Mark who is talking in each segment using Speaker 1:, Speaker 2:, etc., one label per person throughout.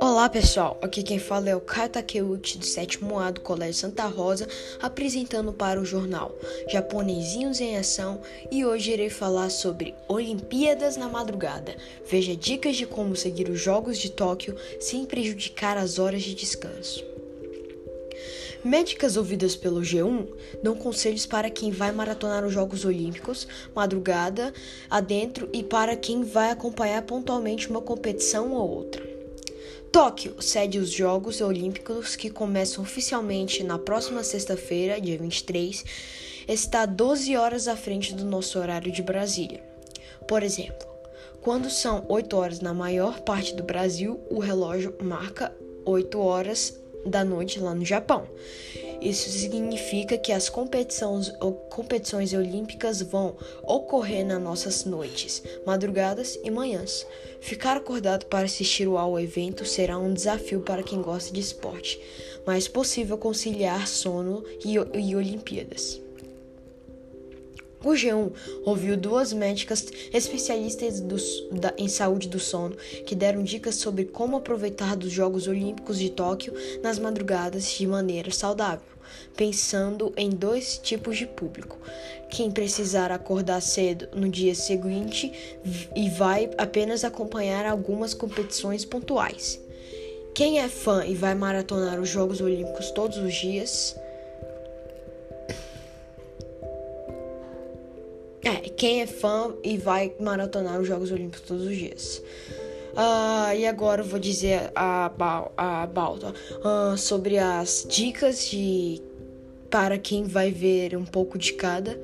Speaker 1: Olá pessoal, aqui quem fala é o Caio Takeuchi do sétimo A do Colégio Santa Rosa, apresentando para o jornal Japonesinhos em Ação e hoje irei falar sobre Olimpíadas na Madrugada. Veja dicas de como seguir os Jogos de Tóquio sem prejudicar as horas de descanso. Médicas ouvidas pelo G1 dão conselhos para quem vai maratonar os Jogos Olímpicos, madrugada adentro e para quem vai acompanhar pontualmente uma competição ou outra. Tóquio cede os Jogos Olímpicos que começam oficialmente na próxima sexta-feira, dia 23, está 12 horas à frente do nosso horário de Brasília. Por exemplo, quando são 8 horas na maior parte do Brasil, o relógio marca 8 horas da noite lá no Japão. Isso significa que as competições, competições olímpicas vão ocorrer nas nossas noites, madrugadas e manhãs. Ficar acordado para assistir ao evento será um desafio para quem gosta de esporte, mas possível conciliar sono e, e Olimpíadas. O G1 ouviu duas médicas especialistas do, da, em saúde do sono que deram dicas sobre como aproveitar dos Jogos Olímpicos de Tóquio nas madrugadas de maneira saudável, pensando em dois tipos de público: quem precisar acordar cedo no dia seguinte e vai apenas acompanhar algumas competições pontuais. Quem é fã e vai maratonar os Jogos Olímpicos todos os dias É, quem é fã e vai maratonar os Jogos Olímpicos todos os dias. Uh, e agora eu vou dizer a, a, a Balta uh, sobre as dicas de para quem vai ver um pouco de cada.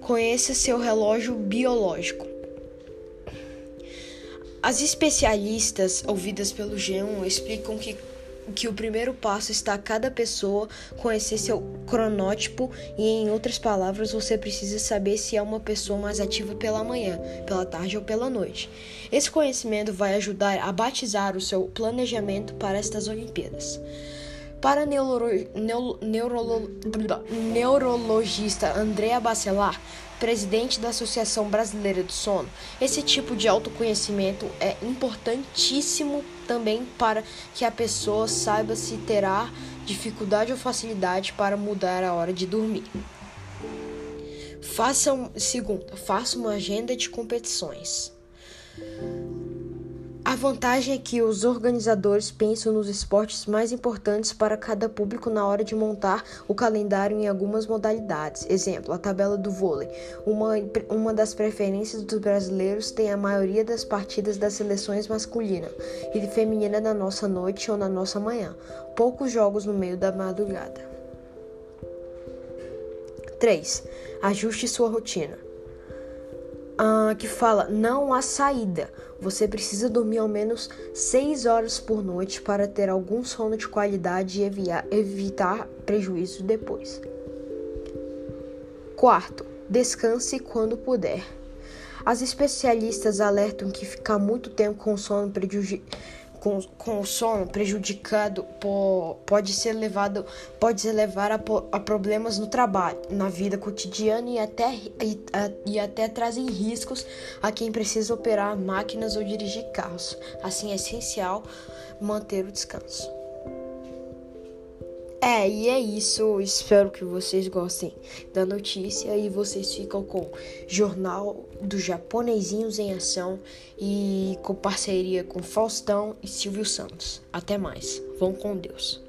Speaker 1: Conheça seu relógio biológico. As especialistas ouvidas pelo G1 explicam que que o primeiro passo está cada pessoa conhecer seu cronótipo e, em outras palavras, você precisa saber se é uma pessoa mais ativa pela manhã, pela tarde ou pela noite. Esse conhecimento vai ajudar a batizar o seu planejamento para estas Olimpíadas. Para neuro, neuro, neuro, neurologista Andrea Bacelar, presidente da Associação Brasileira do Sono, esse tipo de autoconhecimento é importantíssimo também para que a pessoa saiba se terá dificuldade ou facilidade para mudar a hora de dormir. Faça um, segundo, faça uma agenda de competições. A vantagem é que os organizadores pensam nos esportes mais importantes para cada público na hora de montar o calendário em algumas modalidades. Exemplo, a tabela do vôlei. Uma, uma das preferências dos brasileiros tem a maioria das partidas das seleções masculina e feminina na nossa noite ou na nossa manhã. Poucos jogos no meio da madrugada. 3. Ajuste sua rotina uh, que fala não há saída. Você precisa dormir ao menos 6 horas por noite para ter algum sono de qualidade e evitar, evitar prejuízos depois. Quarto, descanse quando puder. As especialistas alertam que ficar muito tempo com sono prejudica com, com o sono prejudicado pode ser levado pode ser levar a, a, problemas no trabalho, na vida cotidiana e até, e, a, e até trazem riscos a quem precisa operar máquinas ou dirigir carros. Assim é essencial manter o descanso. É, e é isso. Espero que vocês gostem da notícia e vocês ficam com Jornal dos Japonesinhos em Ação e com parceria com Faustão e Silvio Santos. Até mais. Vão com Deus.